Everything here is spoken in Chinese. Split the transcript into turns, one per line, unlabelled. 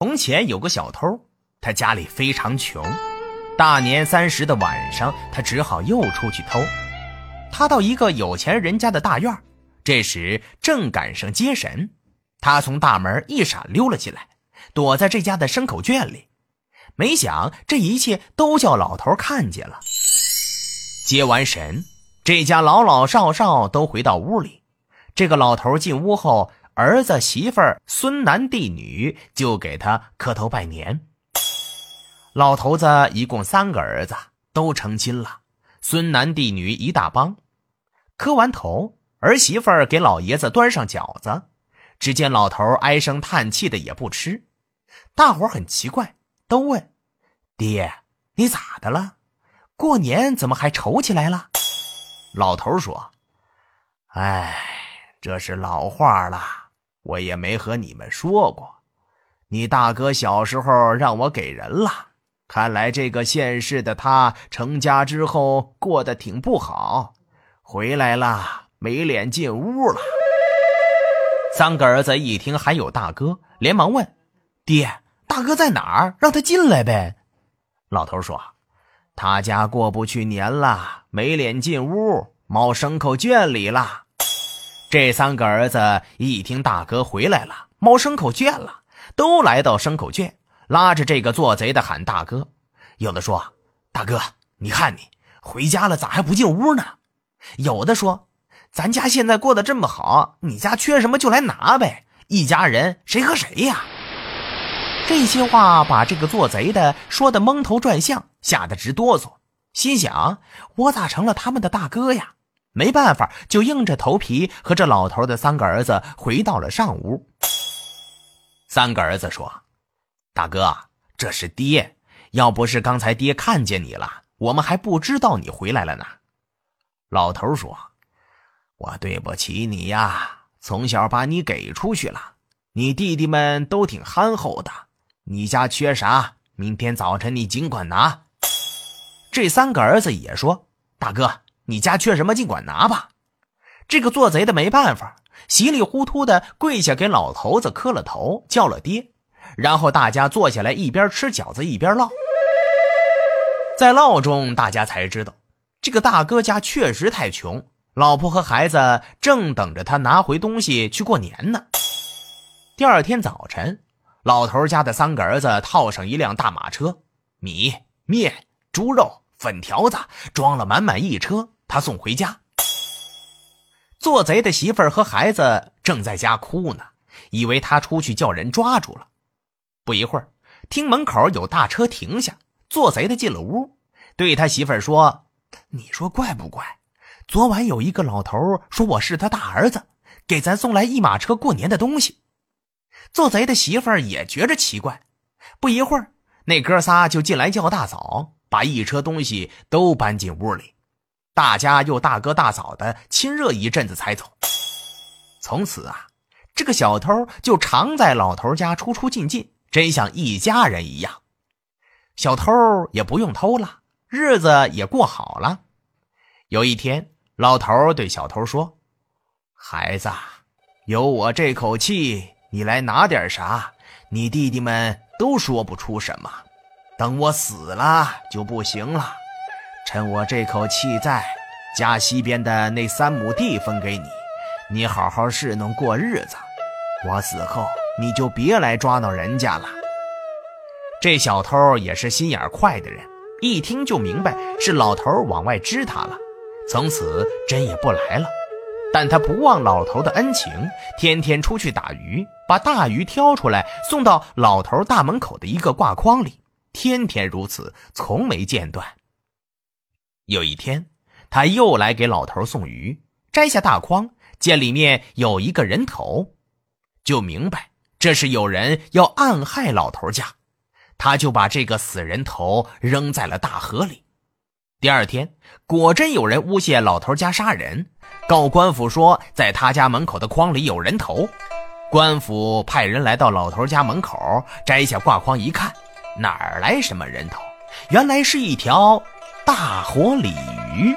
从前有个小偷，他家里非常穷，大年三十的晚上，他只好又出去偷。他到一个有钱人家的大院，这时正赶上接神，他从大门一闪溜了进来，躲在这家的牲口圈里。没想这一切都叫老头看见了。接完神，这家老老少少都回到屋里。这个老头进屋后。儿子、媳妇儿、孙男弟女就给他磕头拜年。老头子一共三个儿子，都成亲了，孙男弟女一大帮。磕完头，儿媳妇儿给老爷子端上饺子，只见老头唉声叹气的也不吃。大伙很奇怪，都问：“爹，你咋的了？过年怎么还愁起来了？”老头说：“哎，这是老话了。”我也没和你们说过，你大哥小时候让我给人了。看来这个现世的他成家之后过得挺不好，回来了没脸进屋了。三个儿子一听还有大哥，连忙问：“爹，大哥在哪儿？让他进来呗。”老头说：“他家过不去年了，没脸进屋，猫牲口圈里了。”这三个儿子一听大哥回来了，猫牲口圈了，都来到牲口圈，拉着这个做贼的喊大哥。有的说：“大哥，你看你回家了，咋还不进屋呢？”有的说：“咱家现在过得这么好，你家缺什么就来拿呗，一家人谁和谁呀？”这些话把这个做贼的说的蒙头转向，吓得直哆嗦，心想：“我咋成了他们的大哥呀？”没办法，就硬着头皮和这老头的三个儿子回到了上屋。三个儿子说：“大哥，这是爹，要不是刚才爹看见你了，我们还不知道你回来了呢。”老头说：“我对不起你呀，从小把你给出去了，你弟弟们都挺憨厚的。你家缺啥，明天早晨你尽管拿。”这三个儿子也说：“大哥。”你家缺什么，尽管拿吧。这个做贼的没办法，稀里糊涂的跪下给老头子磕了头，叫了爹。然后大家坐下来，一边吃饺子一边唠。在唠中，大家才知道，这个大哥家确实太穷，老婆和孩子正等着他拿回东西去过年呢。第二天早晨，老头家的三个儿子套上一辆大马车，米、面、猪肉、粉条子装了满满一车。他送回家，做贼的媳妇儿和孩子正在家哭呢，以为他出去叫人抓住了。不一会儿，听门口有大车停下，做贼的进了屋，对他媳妇儿说：“你说怪不怪？昨晚有一个老头说我是他大儿子，给咱送来一马车过年的东西。”做贼的媳妇儿也觉着奇怪。不一会儿，那哥仨就进来叫大嫂，把一车东西都搬进屋里。大家又大哥大嫂的亲热一阵子才走。从此啊，这个小偷就常在老头家出出进进，真像一家人一样。小偷也不用偷了，日子也过好了。有一天，老头对小偷说：“孩子，有我这口气，你来拿点啥，你弟弟们都说不出什么。等我死了就不行了。”趁我这口气在，家西边的那三亩地分给你，你好好侍弄过日子。我死后，你就别来抓挠人家了。这小偷也是心眼快的人，一听就明白是老头往外支他了，从此真也不来了。但他不忘老头的恩情，天天出去打鱼，把大鱼挑出来送到老头大门口的一个挂筐里，天天如此，从没间断。有一天，他又来给老头送鱼，摘下大筐，见里面有一个人头，就明白这是有人要暗害老头家，他就把这个死人头扔在了大河里。第二天，果真有人诬陷老头家杀人，告官府说在他家门口的筐里有人头。官府派人来到老头家门口，摘下挂筐一看，哪儿来什么人头？原来是一条。大火鲤鱼。